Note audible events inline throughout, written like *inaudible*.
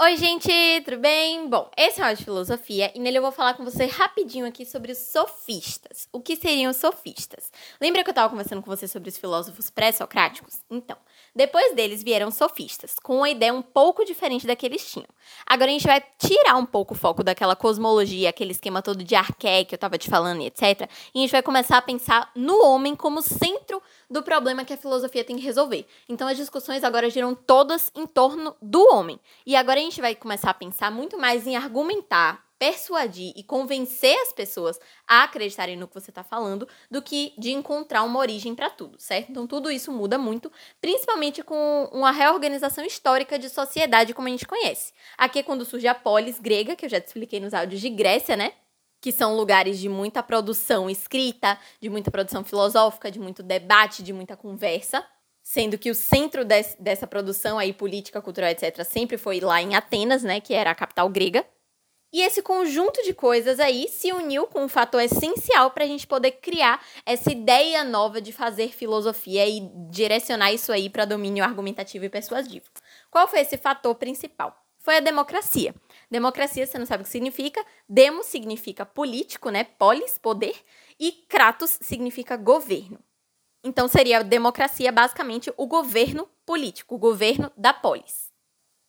Oi, gente, tudo bem? Bom, esse é o de filosofia e nele eu vou falar com você rapidinho aqui sobre os sofistas. O que seriam os sofistas? Lembra que eu estava conversando com você sobre os filósofos pré-socráticos? Então, depois deles vieram sofistas, com uma ideia um pouco diferente da que eles tinham. Agora a gente vai tirar um pouco o foco daquela cosmologia, aquele esquema todo de arqué que eu estava te falando e etc. E a gente vai começar a pensar no homem como centro do problema que a filosofia tem que resolver. Então as discussões agora giram todas em torno do homem. E agora a gente vai começar a pensar muito mais em argumentar, persuadir e convencer as pessoas a acreditarem no que você está falando do que de encontrar uma origem para tudo, certo? Então tudo isso muda muito, principalmente com uma reorganização histórica de sociedade como a gente conhece. Aqui é quando surge a polis grega, que eu já te expliquei nos áudios de Grécia, né? que são lugares de muita produção escrita, de muita produção filosófica, de muito debate, de muita conversa sendo que o centro des, dessa produção aí, política, cultural, etc., sempre foi lá em Atenas, né, que era a capital grega. E esse conjunto de coisas aí se uniu com um fator essencial para a gente poder criar essa ideia nova de fazer filosofia e direcionar isso aí para domínio argumentativo e persuasivo. Qual foi esse fator principal? Foi a democracia. Democracia, você não sabe o que significa. Demo significa político, né? Polis, poder. E kratos significa governo. Então seria a democracia basicamente o governo político, o governo da polis.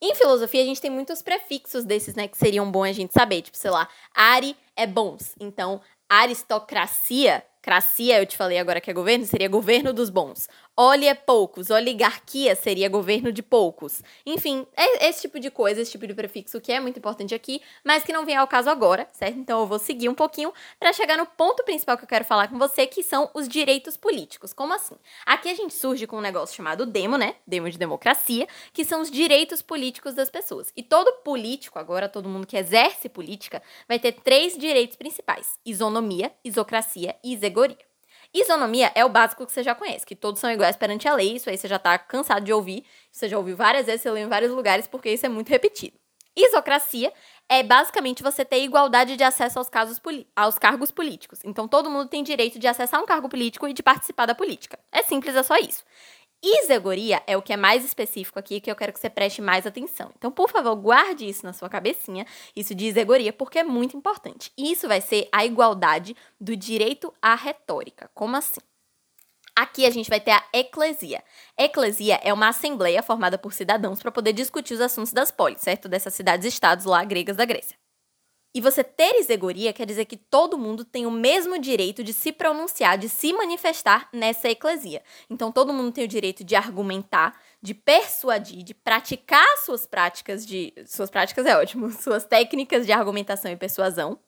Em filosofia, a gente tem muitos prefixos desses, né, que seriam bons a gente saber. Tipo, sei lá, ari é bons. Então, aristocracia, cracia, eu te falei agora que é governo, seria governo dos bons. Oli é poucos, oligarquia seria governo de poucos. Enfim, é esse tipo de coisa, esse tipo de prefixo que é muito importante aqui, mas que não vem ao caso agora, certo? Então eu vou seguir um pouquinho para chegar no ponto principal que eu quero falar com você, que são os direitos políticos. Como assim? Aqui a gente surge com um negócio chamado demo, né? Demo de democracia, que são os direitos políticos das pessoas. E todo político, agora todo mundo que exerce política, vai ter três direitos principais: isonomia, isocracia e isegoria. Isonomia é o básico que você já conhece, que todos são iguais perante a lei, isso aí você já tá cansado de ouvir, você já ouviu várias vezes, você leu em vários lugares, porque isso é muito repetido. Isocracia é basicamente você ter igualdade de acesso aos, casos aos cargos políticos. Então todo mundo tem direito de acessar um cargo político e de participar da política. É simples, é só isso. Isegoria é o que é mais específico aqui que eu quero que você preste mais atenção. Então, por favor, guarde isso na sua cabecinha, isso de isegoria, porque é muito importante. Isso vai ser a igualdade do direito à retórica. Como assim? Aqui a gente vai ter a eclesia. Eclesia é uma assembleia formada por cidadãos para poder discutir os assuntos das polis, certo? Dessas cidades-estados lá gregas da Grécia. E você ter isegoria quer dizer que todo mundo tem o mesmo direito de se pronunciar, de se manifestar nessa eclesia. Então todo mundo tem o direito de argumentar, de persuadir, de praticar suas práticas de suas práticas é ótimo, *laughs* suas técnicas de argumentação e persuasão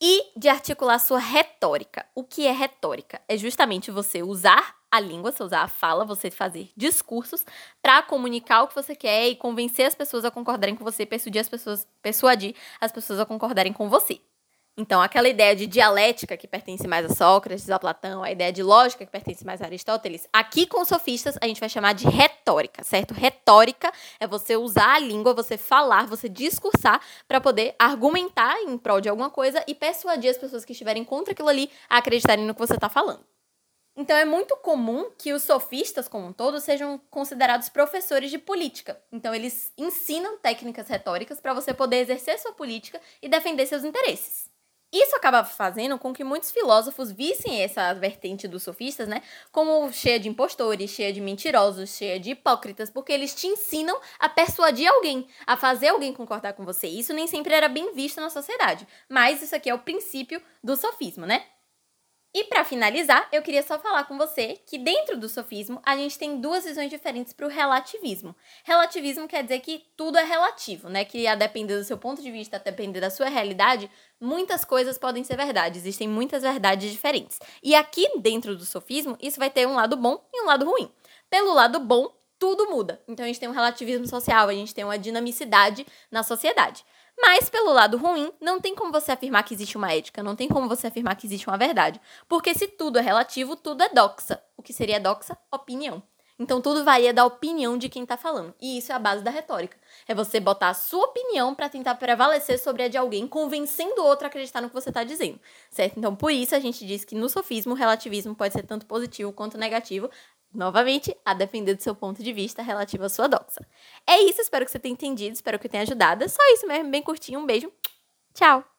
e de articular sua retórica. O que é retórica? É justamente você usar a língua, você usar a fala, você fazer discursos para comunicar o que você quer e convencer as pessoas a concordarem com você, persuadir as pessoas, persuadir as pessoas a concordarem com você. Então, aquela ideia de dialética que pertence mais a Sócrates, a Platão, a ideia de lógica que pertence mais a Aristóteles, aqui com os sofistas a gente vai chamar de retórica, certo? Retórica é você usar a língua, você falar, você discursar para poder argumentar em prol de alguma coisa e persuadir as pessoas que estiverem contra aquilo ali a acreditarem no que você está falando. Então é muito comum que os sofistas, como um todo, sejam considerados professores de política. Então eles ensinam técnicas retóricas para você poder exercer sua política e defender seus interesses. Isso acaba fazendo com que muitos filósofos vissem essa vertente dos sofistas, né, como cheia de impostores, cheia de mentirosos, cheia de hipócritas, porque eles te ensinam a persuadir alguém, a fazer alguém concordar com você. Isso nem sempre era bem visto na sociedade, mas isso aqui é o princípio do sofismo, né? E para finalizar, eu queria só falar com você que dentro do sofismo a gente tem duas visões diferentes para o relativismo. Relativismo quer dizer que tudo é relativo, né? Que a depender do seu ponto de vista, a depender da sua realidade, muitas coisas podem ser verdade. Existem muitas verdades diferentes. E aqui dentro do sofismo, isso vai ter um lado bom e um lado ruim. Pelo lado bom, tudo muda. Então a gente tem um relativismo social, a gente tem uma dinamicidade na sociedade. Mas, pelo lado ruim, não tem como você afirmar que existe uma ética, não tem como você afirmar que existe uma verdade. Porque se tudo é relativo, tudo é doxa. O que seria doxa? Opinião. Então tudo varia da opinião de quem está falando. E isso é a base da retórica. É você botar a sua opinião para tentar prevalecer sobre a de alguém, convencendo o outro a acreditar no que você está dizendo. Certo? Então por isso a gente diz que no sofismo o relativismo pode ser tanto positivo quanto negativo, novamente, a depender do seu ponto de vista relativo à sua doxa. É isso, espero que você tenha entendido, espero que tenha ajudado. É só isso mesmo, bem curtinho. Um beijo. Tchau!